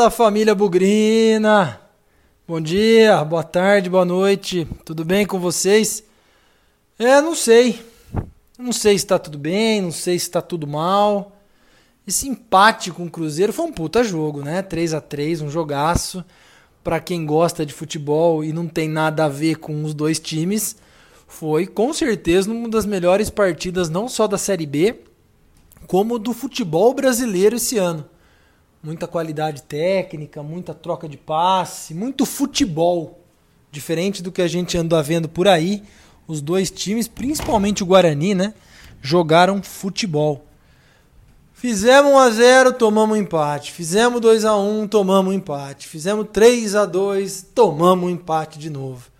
Fala família Bugrina! Bom dia, boa tarde, boa noite, tudo bem com vocês? É, não sei. Não sei se tá tudo bem, não sei se tá tudo mal. Esse empate com o Cruzeiro foi um puta jogo, né? 3 a 3 um jogaço. Para quem gosta de futebol e não tem nada a ver com os dois times, foi com certeza uma das melhores partidas não só da Série B, como do futebol brasileiro esse ano muita qualidade técnica, muita troca de passe, muito futebol. Diferente do que a gente andou vendo por aí, os dois times, principalmente o Guarani, né, jogaram futebol. Fizemos 1 a 0, tomamos um empate. Fizemos 2 a 1, tomamos um empate. Fizemos 3 a 2, tomamos um empate de novo.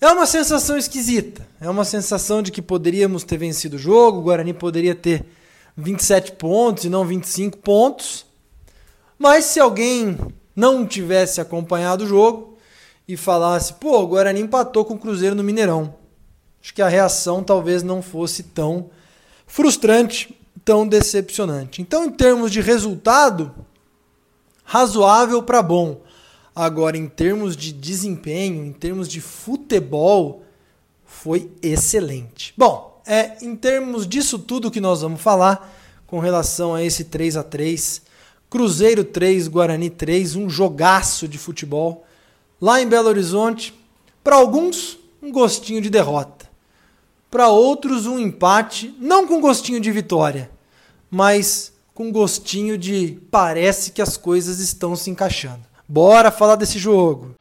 É uma sensação esquisita. É uma sensação de que poderíamos ter vencido o jogo, o Guarani poderia ter 27 pontos e não 25 pontos. Mas se alguém não tivesse acompanhado o jogo e falasse, pô, o Guarani empatou com o Cruzeiro no Mineirão, acho que a reação talvez não fosse tão frustrante, tão decepcionante. Então, em termos de resultado, razoável para bom. Agora, em termos de desempenho, em termos de futebol, foi excelente. Bom, é em termos disso tudo que nós vamos falar com relação a esse 3 a 3 Cruzeiro 3, Guarani 3, um jogaço de futebol. Lá em Belo Horizonte, para alguns, um gostinho de derrota. Para outros, um empate, não com gostinho de vitória, mas com gostinho de parece que as coisas estão se encaixando. Bora falar desse jogo.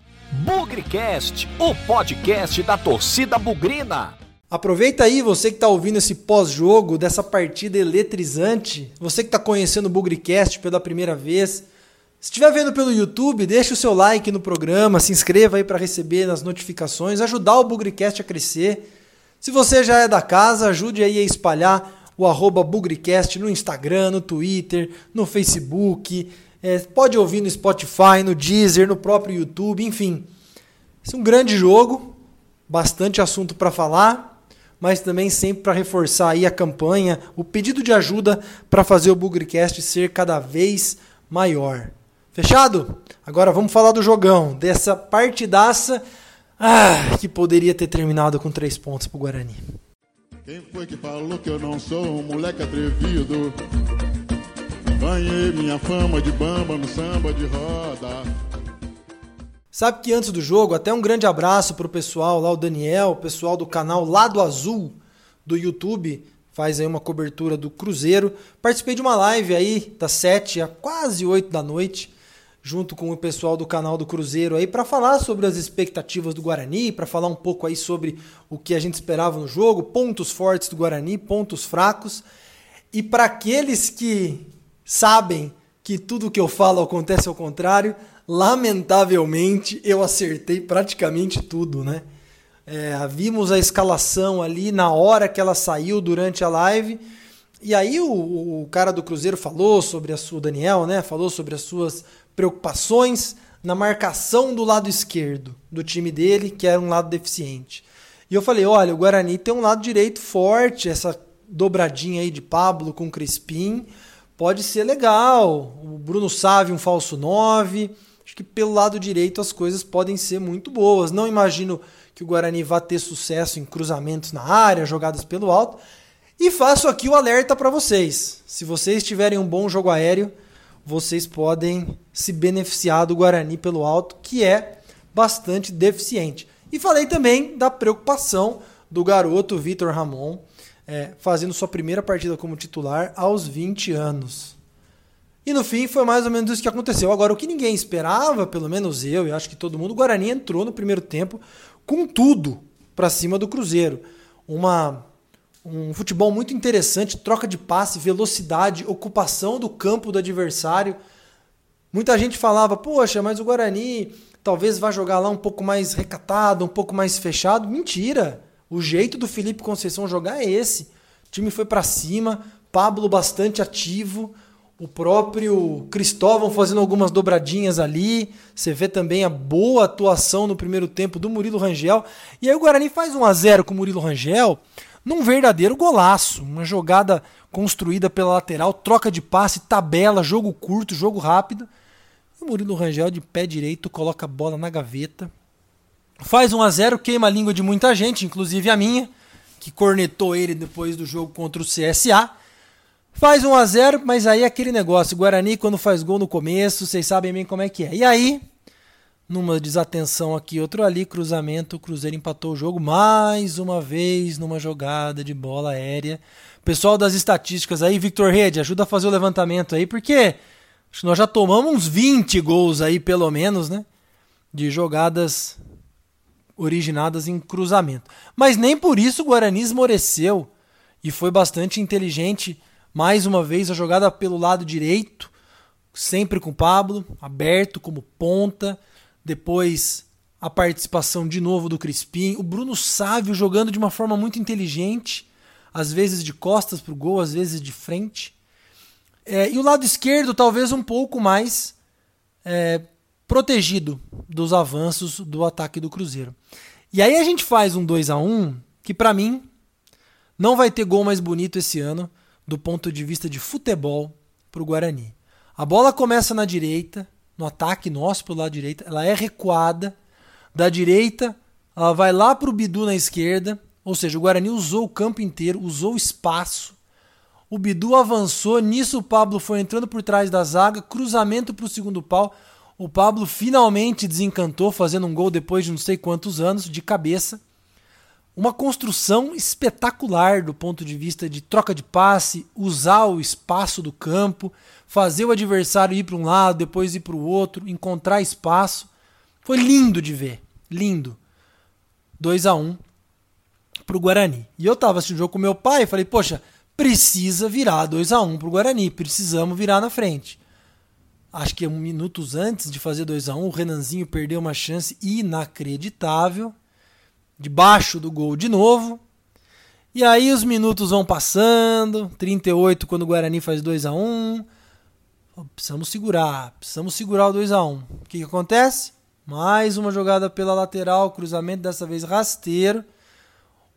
Bugrecast, o podcast da torcida bugrina. Aproveita aí, você que está ouvindo esse pós-jogo dessa partida eletrizante, você que está conhecendo o Bugrecast pela primeira vez. Se estiver vendo pelo YouTube, deixa o seu like no programa, se inscreva aí para receber as notificações, ajudar o Bugrecast a crescer. Se você já é da casa, ajude aí a espalhar o arroba Bugrecast no Instagram, no Twitter, no Facebook. É, pode ouvir no Spotify, no Deezer, no próprio YouTube, enfim. Esse é um grande jogo, bastante assunto para falar mas também sempre para reforçar aí a campanha, o pedido de ajuda para fazer o Bugrecast ser cada vez maior. Fechado? Agora vamos falar do jogão, dessa partidaça ah, que poderia ter terminado com três pontos para o Guarani. Quem foi que falou que eu não sou um moleque atrevido? Ganhei minha fama de bamba no samba de roda. Sabe que antes do jogo, até um grande abraço pro pessoal lá, o Daniel, o pessoal do canal Lado Azul do YouTube, faz aí uma cobertura do Cruzeiro. Participei de uma live aí das 7 a quase 8 da noite, junto com o pessoal do canal do Cruzeiro aí para falar sobre as expectativas do Guarani, para falar um pouco aí sobre o que a gente esperava no jogo, pontos fortes do Guarani, pontos fracos. E para aqueles que sabem que tudo que eu falo acontece ao contrário, lamentavelmente eu acertei praticamente tudo, né? É, vimos a escalação ali na hora que ela saiu durante a live. E aí o, o cara do Cruzeiro falou sobre a sua, Daniel, né? Falou sobre as suas preocupações na marcação do lado esquerdo do time dele, que era um lado deficiente. E eu falei, olha, o Guarani tem um lado direito forte, essa dobradinha aí de Pablo com Crispim, pode ser legal. O Bruno Sávio um falso 9 acho que pelo lado direito as coisas podem ser muito boas. Não imagino que o Guarani vá ter sucesso em cruzamentos na área, jogadas pelo alto. E faço aqui o alerta para vocês. Se vocês tiverem um bom jogo aéreo, vocês podem se beneficiar do Guarani pelo alto, que é bastante deficiente. E falei também da preocupação do garoto Vitor Ramon, é, fazendo sua primeira partida como titular aos 20 anos. E no fim foi mais ou menos isso que aconteceu. Agora, o que ninguém esperava, pelo menos eu e acho que todo mundo, o Guarani entrou no primeiro tempo com tudo para cima do Cruzeiro. Uma, um futebol muito interessante, troca de passe, velocidade, ocupação do campo do adversário. Muita gente falava, poxa, mas o Guarani talvez vá jogar lá um pouco mais recatado, um pouco mais fechado. Mentira! O jeito do Felipe Conceição jogar é esse. O time foi para cima, Pablo bastante ativo, o próprio Cristóvão fazendo algumas dobradinhas ali. Você vê também a boa atuação no primeiro tempo do Murilo Rangel. E aí o Guarani faz 1 a 0 com o Murilo Rangel num verdadeiro golaço. Uma jogada construída pela lateral, troca de passe, tabela, jogo curto, jogo rápido. O Murilo Rangel de pé direito coloca a bola na gaveta. Faz 1 a 0 queima a língua de muita gente, inclusive a minha, que cornetou ele depois do jogo contra o CSA. Faz 1 a 0 mas aí é aquele negócio. Guarani, quando faz gol no começo, vocês sabem bem como é que é. E aí, numa desatenção aqui, outro ali, cruzamento, o Cruzeiro empatou o jogo mais uma vez numa jogada de bola aérea. Pessoal das estatísticas aí, Victor Rede, ajuda a fazer o levantamento aí, porque nós já tomamos uns 20 gols aí, pelo menos, né? De jogadas originadas em cruzamento. Mas nem por isso o Guarani esmoreceu e foi bastante inteligente. Mais uma vez, a jogada pelo lado direito, sempre com o Pablo, aberto como ponta depois a participação de novo do Crispim, o Bruno Sávio jogando de uma forma muito inteligente, às vezes de costas para o gol, às vezes de frente. É, e o lado esquerdo talvez um pouco mais é, protegido dos avanços do ataque do Cruzeiro. E aí a gente faz um 2 a 1 que para mim não vai ter gol mais bonito esse ano do ponto de vista de futebol para o Guarani. A bola começa na direita, no ataque nosso pelo lado direito, ela é recuada da direita, ela vai lá para o Bidu na esquerda, ou seja, o Guarani usou o campo inteiro, usou o espaço. O Bidu avançou, nisso o Pablo foi entrando por trás da zaga, cruzamento para o segundo pau. O Pablo finalmente desencantou, fazendo um gol depois de não sei quantos anos, de cabeça. Uma construção espetacular do ponto de vista de troca de passe, usar o espaço do campo, fazer o adversário ir para um lado, depois ir para o outro, encontrar espaço. Foi lindo de ver, lindo. 2 a 1 para o Guarani. E eu estava assistindo o jogo com meu pai e falei, poxa, precisa virar 2 a 1 para o Guarani, precisamos virar na frente. Acho que minutos antes de fazer 2 a 1 o Renanzinho perdeu uma chance inacreditável, debaixo do gol de novo. E aí os minutos vão passando, 38 quando o Guarani faz 2 a 1 Precisamos segurar, precisamos segurar o 2 a 1 O que, que acontece? Mais uma jogada pela lateral, cruzamento dessa vez rasteiro.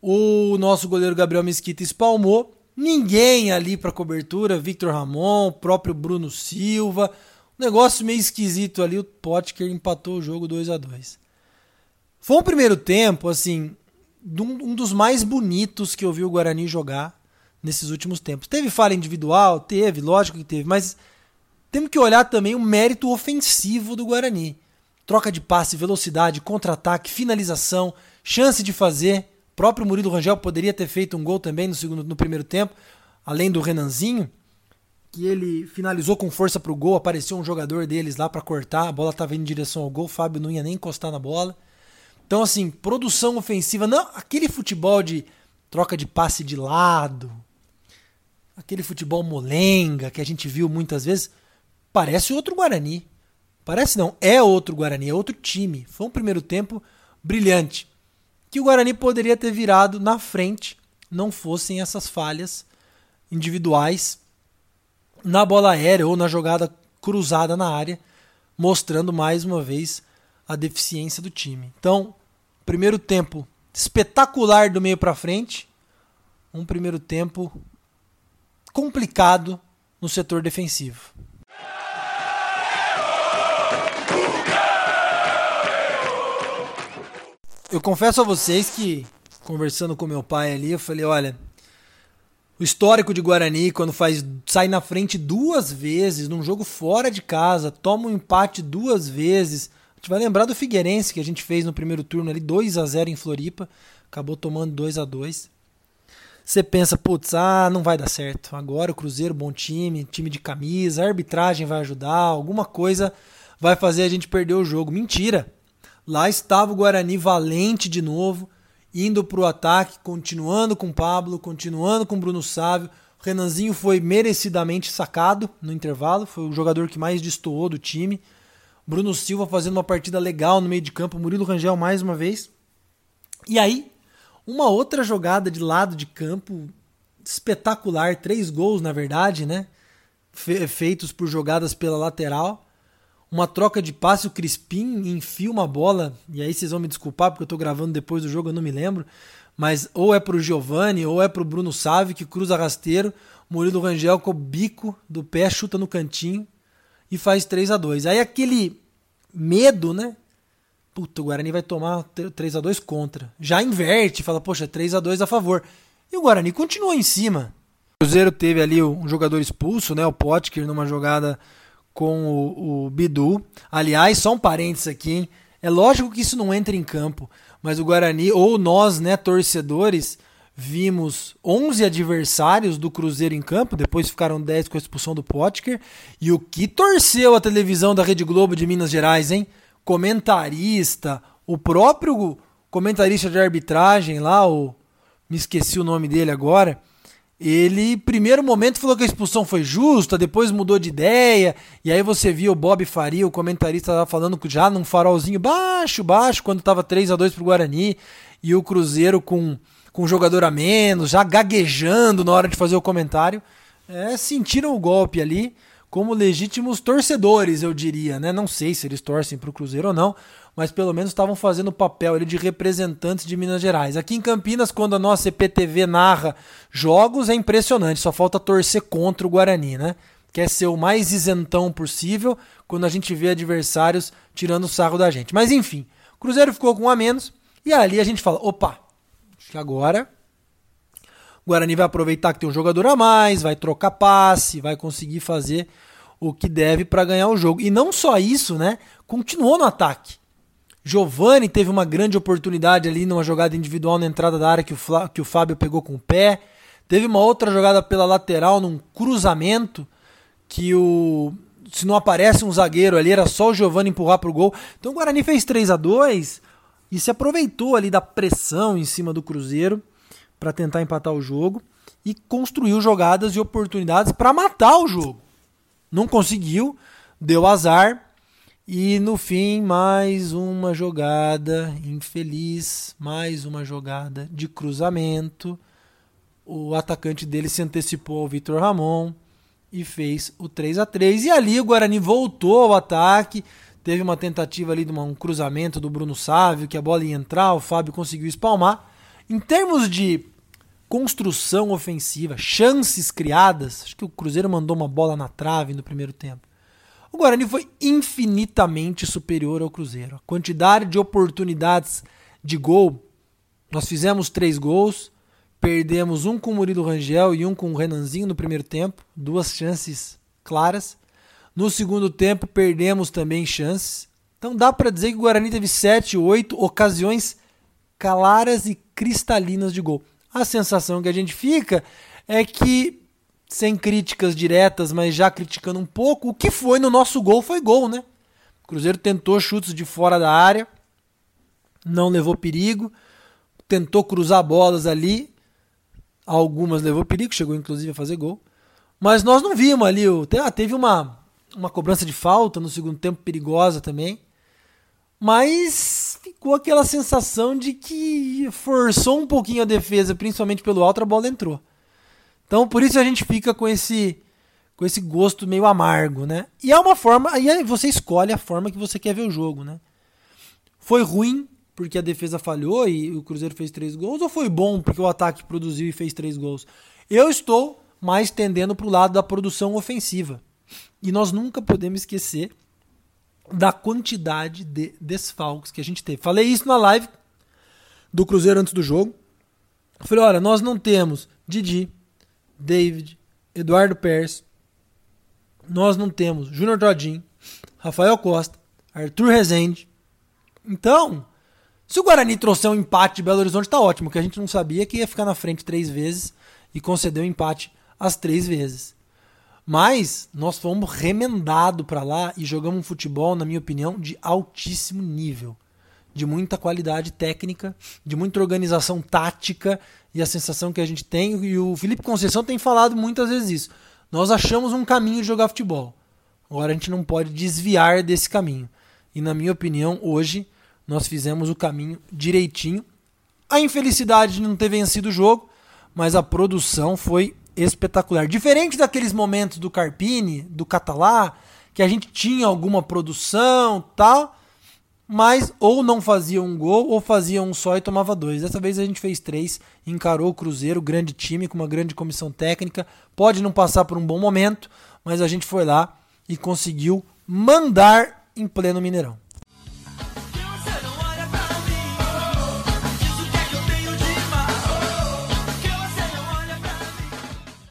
O nosso goleiro Gabriel Mesquita espalmou. Ninguém ali para cobertura, Victor Ramon, próprio Bruno Silva. Um negócio meio esquisito ali, o Potker empatou o jogo 2 a 2 Foi um primeiro tempo, assim, um dos mais bonitos que eu vi o Guarani jogar nesses últimos tempos. Teve falha individual? Teve, lógico que teve, mas temos que olhar também o mérito ofensivo do Guarani. Troca de passe, velocidade, contra-ataque, finalização, chance de fazer. O próprio Murilo Rangel poderia ter feito um gol também no segundo no primeiro tempo, além do Renanzinho, que ele finalizou com força para o gol, apareceu um jogador deles lá para cortar, a bola estava indo em direção ao gol, Fábio não ia nem encostar na bola. Então assim, produção ofensiva, não aquele futebol de troca de passe de lado, aquele futebol molenga que a gente viu muitas vezes, parece outro Guarani. Parece não, é outro Guarani, é outro time. Foi um primeiro tempo brilhante. Que o Guarani poderia ter virado na frente, não fossem essas falhas individuais na bola aérea ou na jogada cruzada na área, mostrando mais uma vez a deficiência do time. Então, primeiro tempo espetacular do meio para frente, um primeiro tempo complicado no setor defensivo. Eu confesso a vocês que, conversando com meu pai ali, eu falei: olha, o histórico de Guarani, quando faz sai na frente duas vezes, num jogo fora de casa, toma um empate duas vezes. Gente vai lembrar do Figueirense que a gente fez no primeiro turno ali, 2 a 0 em Floripa, acabou tomando 2 a 2 Você pensa, putz, ah, não vai dar certo. Agora o Cruzeiro, bom time, time de camisa, a arbitragem vai ajudar, alguma coisa vai fazer a gente perder o jogo. Mentira! Lá estava o Guarani valente de novo, indo para o ataque, continuando com Pablo, continuando com Bruno Sávio. O Renanzinho foi merecidamente sacado no intervalo, foi o jogador que mais destoou do time. Bruno Silva fazendo uma partida legal no meio de campo, Murilo Rangel mais uma vez. E aí, uma outra jogada de lado de campo espetacular, três gols na verdade, né? Feitos por jogadas pela lateral uma troca de passe, o Crispim enfia uma bola, e aí vocês vão me desculpar porque eu estou gravando depois do jogo, eu não me lembro, mas ou é para o Giovani ou é para o Bruno Save que cruza rasteiro, Murilo Rangel com o bico do pé chuta no cantinho e faz 3 a 2 Aí aquele medo, né? Puta, o Guarani vai tomar 3 a 2 contra. Já inverte, fala, poxa, 3 a 2 a favor. E o Guarani continua em cima. O Cruzeiro teve ali um jogador expulso, né? O Potker, numa jogada com o, o Bidu. Aliás, só um parênteses aqui, hein? É lógico que isso não entra em campo, mas o Guarani, ou nós, né, torcedores, vimos 11 adversários do Cruzeiro em campo, depois ficaram 10 com a expulsão do Potker, e o que torceu a televisão da Rede Globo de Minas Gerais, hein? Comentarista, o próprio comentarista de arbitragem lá, o me esqueci o nome dele agora, ele, primeiro momento, falou que a expulsão foi justa, depois mudou de ideia, e aí você viu o Bob Faria, o comentarista, lá falando já num farolzinho baixo, baixo, quando estava 3 a 2 pro Guarani, e o Cruzeiro com, com um jogador a menos, já gaguejando na hora de fazer o comentário. É, sentiram o golpe ali como legítimos torcedores, eu diria, né? Não sei se eles torcem para o Cruzeiro ou não, mas pelo menos estavam fazendo o papel ali de representantes de Minas Gerais. Aqui em Campinas, quando a nossa CPTV narra jogos, é impressionante, só falta torcer contra o Guarani, né? Quer ser o mais isentão possível quando a gente vê adversários tirando o sarro da gente. Mas enfim, Cruzeiro ficou com um a menos e ali a gente fala: opa, que agora o Guarani vai aproveitar que tem um jogador a mais, vai trocar passe, vai conseguir fazer o que deve para ganhar o jogo. E não só isso, né? Continuou no ataque. Giovani teve uma grande oportunidade ali numa jogada individual na entrada da área que o, Flá, que o Fábio pegou com o pé. Teve uma outra jogada pela lateral num cruzamento que o se não aparece um zagueiro ali, era só o Giovani empurrar pro gol. Então o Guarani fez 3 a 2 e se aproveitou ali da pressão em cima do Cruzeiro para tentar empatar o jogo e construiu jogadas e oportunidades para matar o jogo. Não conseguiu, deu azar e no fim, mais uma jogada infeliz, mais uma jogada de cruzamento. O atacante dele se antecipou ao Vitor Ramon e fez o 3 a 3 E ali o Guarani voltou ao ataque. Teve uma tentativa ali de um cruzamento do Bruno Sávio, que a bola ia entrar, o Fábio conseguiu espalmar. Em termos de construção ofensiva, chances criadas, acho que o Cruzeiro mandou uma bola na trave no primeiro tempo. O Guarani foi infinitamente superior ao Cruzeiro. A quantidade de oportunidades de gol, nós fizemos três gols, perdemos um com o Murilo Rangel e um com o Renanzinho no primeiro tempo, duas chances claras. No segundo tempo, perdemos também chances. Então dá para dizer que o Guarani teve sete, oito ocasiões claras e cristalinas de gol. A sensação que a gente fica é que sem críticas diretas, mas já criticando um pouco, o que foi no nosso gol foi gol, né? O Cruzeiro tentou chutes de fora da área, não levou perigo, tentou cruzar bolas ali, algumas levou perigo, chegou inclusive a fazer gol. Mas nós não vimos ali, ah, teve uma, uma cobrança de falta no segundo tempo perigosa também. Mas ficou aquela sensação de que forçou um pouquinho a defesa, principalmente pelo alto, a bola entrou. Então, por isso a gente fica com esse com esse gosto meio amargo, né? E é uma forma, aí você escolhe a forma que você quer ver o jogo, né? Foi ruim porque a defesa falhou e o Cruzeiro fez três gols, ou foi bom porque o ataque produziu e fez três gols? Eu estou mais tendendo para o lado da produção ofensiva. E nós nunca podemos esquecer da quantidade de desfalques que a gente teve. Falei isso na live do Cruzeiro antes do jogo. Falei, olha, nós não temos Didi, David, Eduardo Pérez. Nós não temos Júnior Todinho, Rafael Costa, Arthur Rezende. Então, se o Guarani trouxer um empate de Belo Horizonte, tá ótimo, que a gente não sabia que ia ficar na frente três vezes e concedeu empate as três vezes. Mas nós fomos remendado para lá e jogamos um futebol, na minha opinião, de altíssimo nível, de muita qualidade técnica, de muita organização tática e a sensação que a gente tem, e o Felipe Conceição tem falado muitas vezes isso. Nós achamos um caminho de jogar futebol. Agora a gente não pode desviar desse caminho. E na minha opinião, hoje nós fizemos o caminho direitinho. A infelicidade de não ter vencido o jogo, mas a produção foi espetacular. Diferente daqueles momentos do Carpini, do Catalá, que a gente tinha alguma produção, tal, mas ou não fazia um gol ou fazia um só e tomava dois. Dessa vez a gente fez três, encarou o Cruzeiro, grande time com uma grande comissão técnica. Pode não passar por um bom momento, mas a gente foi lá e conseguiu mandar em pleno Mineirão.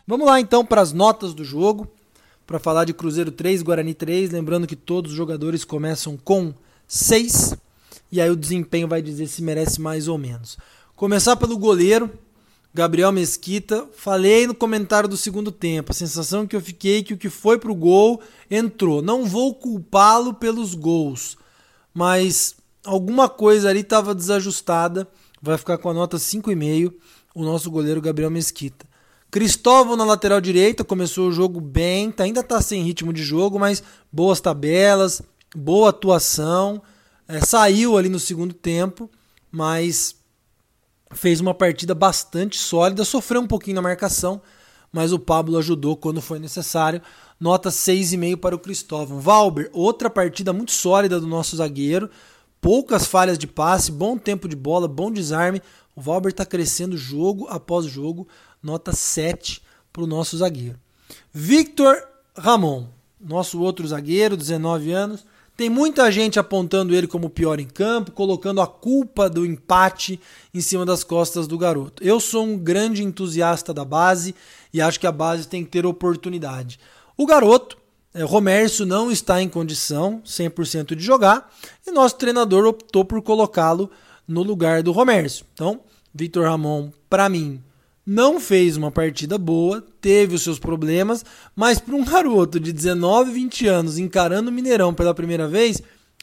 Vamos lá então para as notas do jogo, para falar de Cruzeiro 3, Guarani 3. Lembrando que todos os jogadores começam com 6, e aí o desempenho vai dizer se merece mais ou menos. Começar pelo goleiro, Gabriel Mesquita. Falei no comentário do segundo tempo, a sensação que eu fiquei que o que foi pro gol entrou. Não vou culpá-lo pelos gols, mas alguma coisa ali estava desajustada. Vai ficar com a nota 5,5 o nosso goleiro Gabriel Mesquita. Cristóvão na lateral direita, começou o jogo bem, tá, ainda está sem ritmo de jogo, mas boas tabelas, boa atuação. É, saiu ali no segundo tempo, mas fez uma partida bastante sólida, sofreu um pouquinho na marcação, mas o Pablo ajudou quando foi necessário. Nota 6,5 para o Cristóvão. Valber, outra partida muito sólida do nosso zagueiro. Poucas falhas de passe, bom tempo de bola, bom desarme. O Valber está crescendo jogo após jogo nota 7 para o nosso zagueiro. Victor Ramon, nosso outro zagueiro, 19 anos. Tem muita gente apontando ele como pior em campo, colocando a culpa do empate em cima das costas do garoto. Eu sou um grande entusiasta da base e acho que a base tem que ter oportunidade. O garoto, é, Romércio, não está em condição 100% de jogar e nosso treinador optou por colocá-lo no lugar do Romércio. Então, Victor Ramon, para mim, não fez uma partida boa, teve os seus problemas, mas para um garoto de 19, 20 anos encarando o Mineirão pela primeira vez,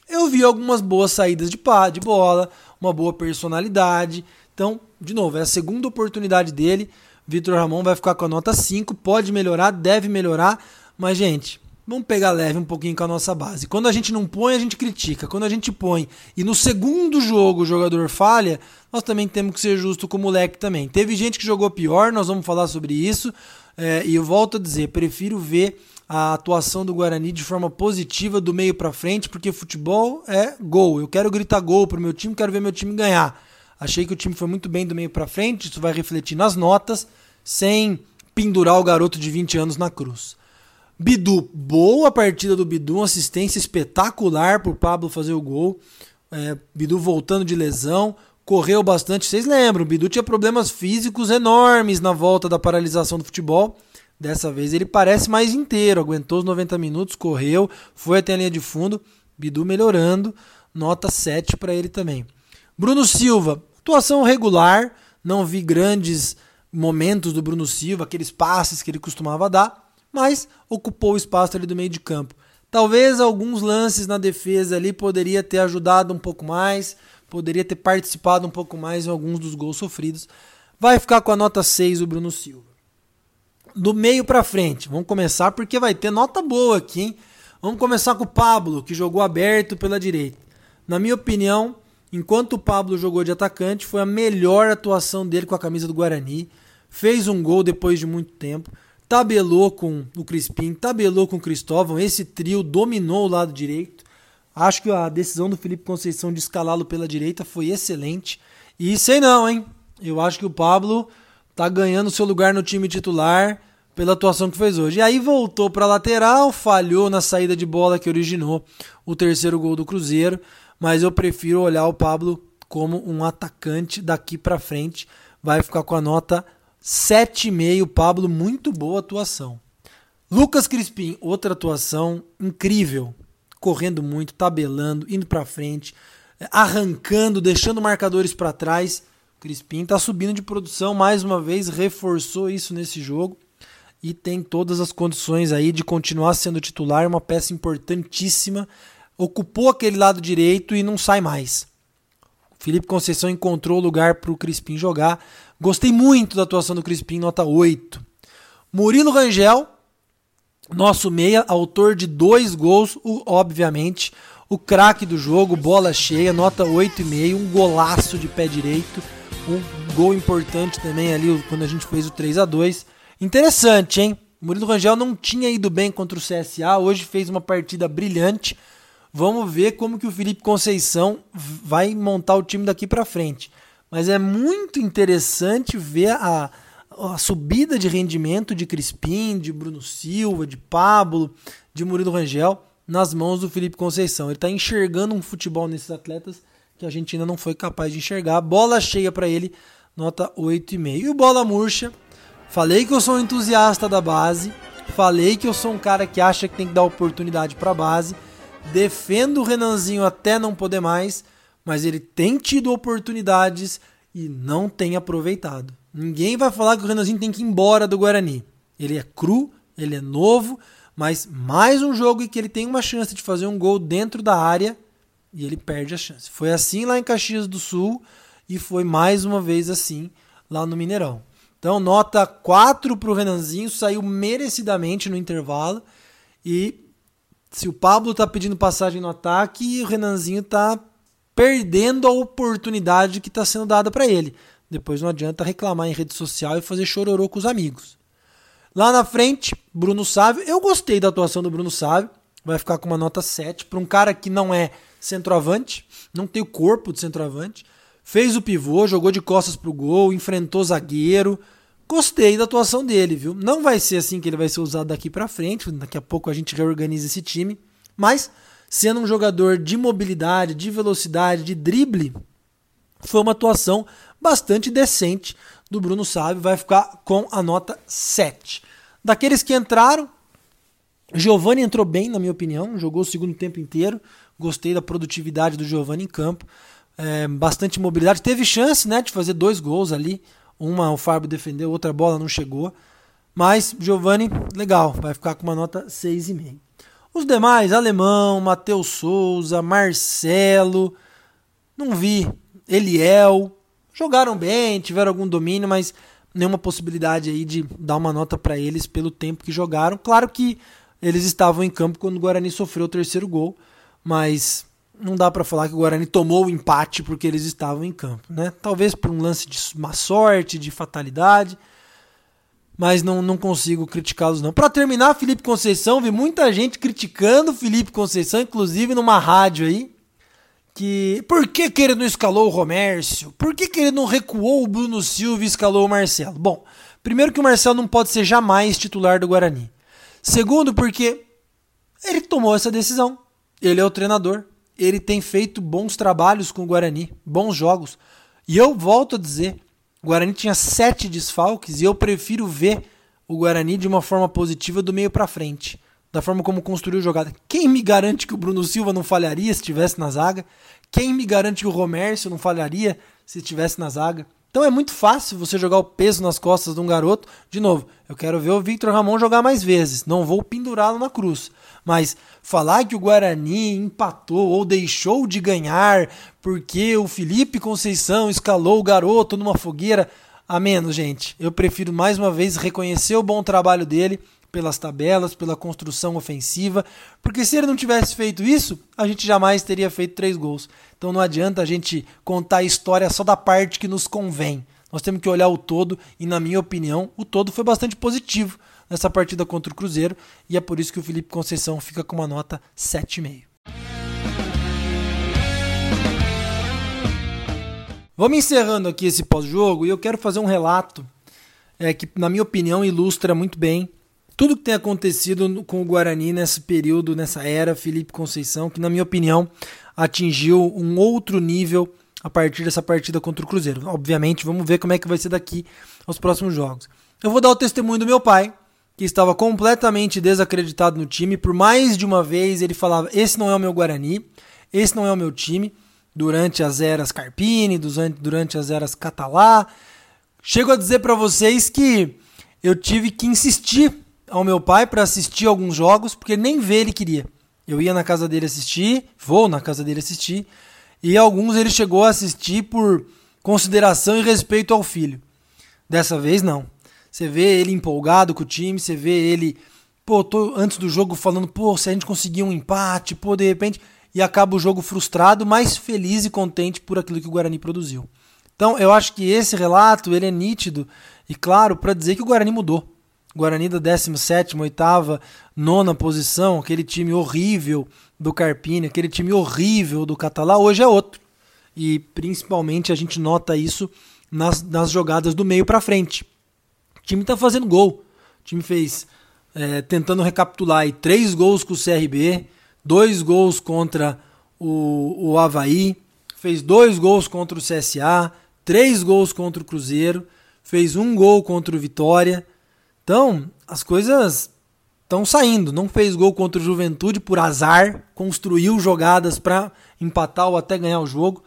eu vi algumas boas saídas de pá, de bola, uma boa personalidade. Então, de novo, é a segunda oportunidade dele. Vitor Ramon vai ficar com a nota 5, pode melhorar, deve melhorar, mas gente, vamos pegar leve um pouquinho com a nossa base. Quando a gente não põe, a gente critica. Quando a gente põe e no segundo jogo o jogador falha, nós também temos que ser justo com o moleque também. Teve gente que jogou pior, nós vamos falar sobre isso. É, e eu volto a dizer, prefiro ver a atuação do Guarani de forma positiva do meio para frente, porque futebol é gol. Eu quero gritar gol pro meu time, quero ver meu time ganhar. Achei que o time foi muito bem do meio para frente, isso vai refletir nas notas, sem pendurar o garoto de 20 anos na cruz. Bidu, boa partida do Bidu, uma assistência espetacular por Pablo fazer o gol. É, Bidu voltando de lesão, correu bastante. Vocês lembram, o Bidu tinha problemas físicos enormes na volta da paralisação do futebol. Dessa vez ele parece mais inteiro, aguentou os 90 minutos, correu, foi até a linha de fundo. Bidu melhorando, nota 7 para ele também. Bruno Silva, atuação regular, não vi grandes momentos do Bruno Silva, aqueles passes que ele costumava dar mas ocupou o espaço ali do meio de campo. Talvez alguns lances na defesa ali poderia ter ajudado um pouco mais, poderia ter participado um pouco mais em alguns dos gols sofridos. Vai ficar com a nota 6 o Bruno Silva. Do meio para frente, vamos começar porque vai ter nota boa aqui, hein? Vamos começar com o Pablo, que jogou aberto pela direita. Na minha opinião, enquanto o Pablo jogou de atacante, foi a melhor atuação dele com a camisa do Guarani. Fez um gol depois de muito tempo tabelou com o Crispim, tabelou com o Cristóvão, esse trio dominou o lado direito. Acho que a decisão do Felipe Conceição de escalá-lo pela direita foi excelente. E sei não, hein? Eu acho que o Pablo tá ganhando seu lugar no time titular pela atuação que fez hoje. E aí voltou para a lateral, falhou na saída de bola que originou o terceiro gol do Cruzeiro, mas eu prefiro olhar o Pablo como um atacante daqui para frente. Vai ficar com a nota 7,5, Pablo, muito boa atuação. Lucas Crispim, outra atuação incrível, correndo muito, tabelando, indo para frente, arrancando, deixando marcadores para trás. Crispim está subindo de produção mais uma vez, reforçou isso nesse jogo e tem todas as condições aí de continuar sendo titular, uma peça importantíssima. Ocupou aquele lado direito e não sai mais. Felipe Conceição encontrou lugar para o Crispim jogar. Gostei muito da atuação do Crispim, nota 8. Murilo Rangel, nosso meia, autor de dois gols, obviamente. O craque do jogo, bola cheia, nota 8,5, um golaço de pé direito. Um gol importante também ali quando a gente fez o 3 a 2 Interessante, hein? Murilo Rangel não tinha ido bem contra o CSA, hoje fez uma partida brilhante. Vamos ver como que o Felipe Conceição vai montar o time daqui para frente. Mas é muito interessante ver a, a subida de rendimento de Crispim, de Bruno Silva, de Pablo, de Murilo Rangel nas mãos do Felipe Conceição. Ele está enxergando um futebol nesses atletas que a Argentina não foi capaz de enxergar. Bola cheia para ele, nota 8,5. E o Bola Murcha, falei que eu sou um entusiasta da base, falei que eu sou um cara que acha que tem que dar oportunidade para a base, defendo o Renanzinho até não poder mais, mas ele tem tido oportunidades e não tem aproveitado. Ninguém vai falar que o Renanzinho tem que ir embora do Guarani. Ele é cru, ele é novo, mas mais um jogo em que ele tem uma chance de fazer um gol dentro da área e ele perde a chance. Foi assim lá em Caxias do Sul e foi mais uma vez assim lá no Mineirão. Então, nota 4 para o Renanzinho, saiu merecidamente no intervalo. E se o Pablo está pedindo passagem no ataque, o Renanzinho está perdendo a oportunidade que está sendo dada para ele. Depois não adianta reclamar em rede social e fazer chororô com os amigos. Lá na frente, Bruno Sávio. Eu gostei da atuação do Bruno Sávio. Vai ficar com uma nota 7. Para um cara que não é centroavante, não tem o corpo de centroavante. Fez o pivô, jogou de costas pro gol, enfrentou zagueiro. Gostei da atuação dele, viu? Não vai ser assim que ele vai ser usado daqui para frente. Daqui a pouco a gente reorganiza esse time. Mas, sendo um jogador de mobilidade, de velocidade, de drible, foi uma atuação bastante decente do Bruno Sávio. Vai ficar com a nota 7. Daqueles que entraram, Giovani entrou bem, na minha opinião. Jogou o segundo tempo inteiro. Gostei da produtividade do Giovani em campo. É, bastante mobilidade. Teve chance né, de fazer dois gols ali. Uma o Fábio defendeu, outra bola não chegou. Mas Giovani, legal, vai ficar com uma nota 6,5. Os demais, Alemão, Matheus Souza, Marcelo, não vi. Eliel, jogaram bem, tiveram algum domínio, mas nenhuma possibilidade aí de dar uma nota para eles pelo tempo que jogaram. Claro que eles estavam em campo quando o Guarani sofreu o terceiro gol mas não dá para falar que o Guarani tomou o empate porque eles estavam em campo, né? Talvez por um lance de má sorte, de fatalidade, mas não, não consigo criticá-los não. Para terminar, Felipe Conceição, vi muita gente criticando Felipe Conceição, inclusive numa rádio aí, que por que, que ele não escalou o Romércio? Por que, que ele não recuou o Bruno Silva e escalou o Marcelo? Bom, primeiro que o Marcelo não pode ser jamais titular do Guarani. Segundo, porque ele tomou essa decisão. Ele é o treinador. Ele tem feito bons trabalhos com o Guarani, bons jogos. E eu volto a dizer: o Guarani tinha sete desfalques e eu prefiro ver o Guarani de uma forma positiva do meio para frente, da forma como construiu a jogada. Quem me garante que o Bruno Silva não falharia se estivesse na zaga? Quem me garante que o Romércio não falharia se estivesse na zaga? Então é muito fácil você jogar o peso nas costas de um garoto. De novo, eu quero ver o Victor Ramon jogar mais vezes. Não vou pendurá-lo na cruz. Mas falar que o Guarani empatou ou deixou de ganhar porque o Felipe Conceição escalou o garoto numa fogueira. A menos, gente. Eu prefiro mais uma vez reconhecer o bom trabalho dele pelas tabelas, pela construção ofensiva, porque se ele não tivesse feito isso, a gente jamais teria feito três gols. Então não adianta a gente contar a história só da parte que nos convém. Nós temos que olhar o todo e, na minha opinião, o todo foi bastante positivo nessa partida contra o Cruzeiro e é por isso que o Felipe Conceição fica com uma nota 7,5. Vamos encerrando aqui esse pós-jogo e eu quero fazer um relato é, que, na minha opinião, ilustra muito bem tudo que tem acontecido com o Guarani nesse período, nessa era Felipe Conceição, que na minha opinião atingiu um outro nível a partir dessa partida contra o Cruzeiro. Obviamente, vamos ver como é que vai ser daqui aos próximos jogos. Eu vou dar o testemunho do meu pai, que estava completamente desacreditado no time. Por mais de uma vez ele falava: esse não é o meu Guarani, esse não é o meu time. Durante as eras Carpini, durante as eras Catalá. Chego a dizer para vocês que eu tive que insistir ao meu pai para assistir alguns jogos, porque nem ver ele queria. Eu ia na casa dele assistir, vou na casa dele assistir, e alguns ele chegou a assistir por consideração e respeito ao filho. Dessa vez não. Você vê ele empolgado com o time, você vê ele, pô, tô antes do jogo falando, pô, se a gente conseguir um empate, pô, de repente, e acaba o jogo frustrado, mas feliz e contente por aquilo que o Guarani produziu. Então, eu acho que esse relato, ele é nítido e claro para dizer que o Guarani mudou. Guarani da 17, 8, 9 posição, aquele time horrível do Carpini, aquele time horrível do Catalá, hoje é outro. E principalmente a gente nota isso nas, nas jogadas do meio para frente. Time tá fazendo gol. O time fez, é, tentando recapitular aí, três gols com o CRB, dois gols contra o, o Havaí, fez dois gols contra o CSA, três gols contra o Cruzeiro, fez um gol contra o Vitória. Então, as coisas estão saindo. Não fez gol contra o Juventude por azar, construiu jogadas para empatar ou até ganhar o jogo.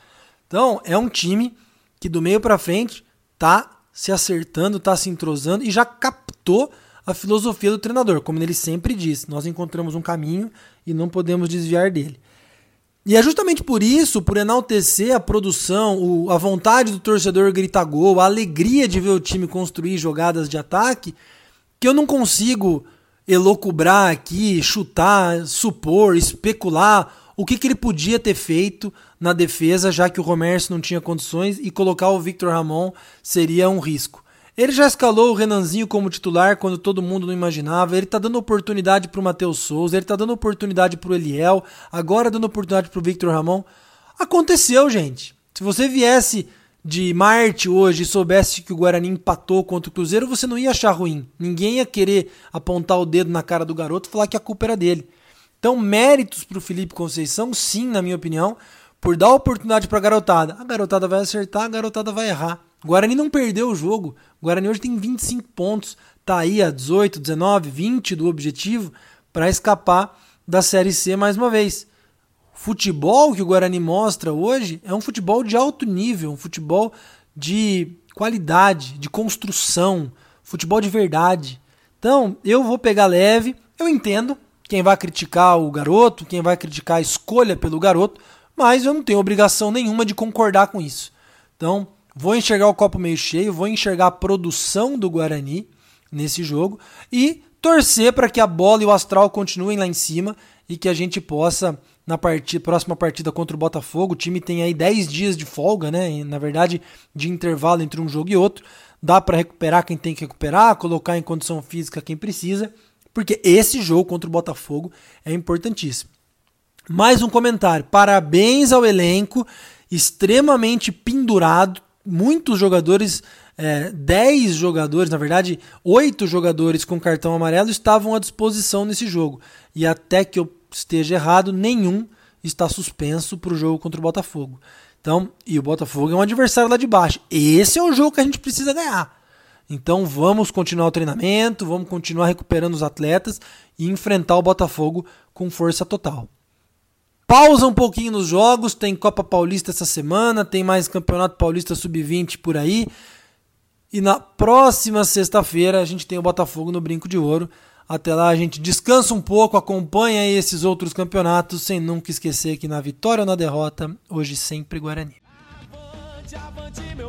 Então, é um time que do meio para frente tá se acertando, tá se entrosando e já captou a filosofia do treinador, como ele sempre diz. Nós encontramos um caminho e não podemos desviar dele. E é justamente por isso, por enaltecer a produção, o, a vontade do torcedor gritar gol, a alegria de ver o time construir jogadas de ataque, que eu não consigo elocubrar aqui, chutar, supor, especular o que, que ele podia ter feito na defesa, já que o Romércio não tinha condições e colocar o Victor Ramon seria um risco. Ele já escalou o Renanzinho como titular quando todo mundo não imaginava. Ele tá dando oportunidade pro Matheus Souza, ele tá dando oportunidade pro Eliel, agora dando oportunidade pro Victor Ramon. Aconteceu, gente. Se você viesse de Marte hoje e soubesse que o Guarani empatou contra o Cruzeiro, você não ia achar ruim. Ninguém ia querer apontar o dedo na cara do garoto e falar que a culpa era dele. Então, méritos pro Felipe Conceição, sim, na minha opinião, por dar oportunidade pra garotada. A garotada vai acertar, a garotada vai errar. O Guarani não perdeu o jogo. O Guarani hoje tem 25 pontos, tá aí a 18, 19, 20 do objetivo para escapar da Série C mais uma vez. O futebol que o Guarani mostra hoje é um futebol de alto nível, um futebol de qualidade, de construção, futebol de verdade. Então, eu vou pegar leve, eu entendo quem vai criticar o garoto, quem vai criticar a escolha pelo garoto, mas eu não tenho obrigação nenhuma de concordar com isso. Então, Vou enxergar o copo meio cheio, vou enxergar a produção do Guarani nesse jogo e torcer para que a bola e o astral continuem lá em cima e que a gente possa, na partida, próxima partida contra o Botafogo, o time tem aí 10 dias de folga, né? Na verdade, de intervalo entre um jogo e outro. Dá para recuperar quem tem que recuperar, colocar em condição física quem precisa, porque esse jogo contra o Botafogo é importantíssimo. Mais um comentário. Parabéns ao elenco, extremamente pendurado, muitos jogadores, é, 10 jogadores, na verdade, 8 jogadores com cartão amarelo estavam à disposição nesse jogo. E até que eu esteja errado, nenhum está suspenso para o jogo contra o Botafogo. Então, e o Botafogo é um adversário lá de baixo. Esse é o jogo que a gente precisa ganhar. Então vamos continuar o treinamento, vamos continuar recuperando os atletas e enfrentar o Botafogo com força total. Pausa um pouquinho nos jogos, tem Copa Paulista essa semana, tem mais Campeonato Paulista Sub-20 por aí. E na próxima sexta-feira a gente tem o Botafogo no Brinco de Ouro. Até lá a gente descansa um pouco, acompanha esses outros campeonatos, sem nunca esquecer que na vitória ou na derrota, hoje sempre Guarani. Avante, avante, meu